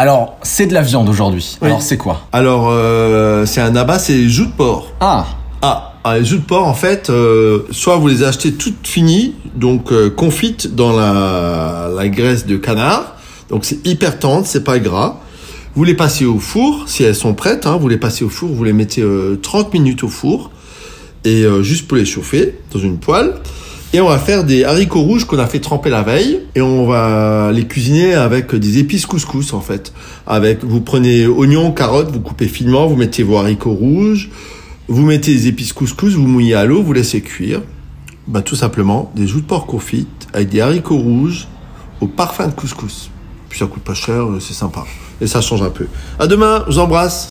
Alors, c'est de la viande aujourd'hui. Alors, c'est quoi Alors, euh, c'est un abat, c'est les joues de porc. Ah, Ah, ah, les joues de porc, en fait, euh, soit vous les achetez toutes finies, donc euh, confites dans la, la graisse de canard. Donc c'est hyper tendre, c'est pas gras. Vous les passez au four, si elles sont prêtes, hein, vous les passez au four, vous les mettez euh, 30 minutes au four, et euh, juste pour les chauffer dans une poêle. Et on va faire des haricots rouges qu'on a fait tremper la veille, et on va les cuisiner avec des épices couscous en fait. Avec, vous prenez oignons, carottes, vous coupez finement, vous mettez vos haricots rouges, vous mettez les épices couscous, vous mouillez à l'eau, vous laissez cuire. Bah, tout simplement, des joues de porc confites avec des haricots rouges au parfum de couscous. Puis ça coûte pas cher, c'est sympa. Et ça change un peu. À demain, je vous embrasse.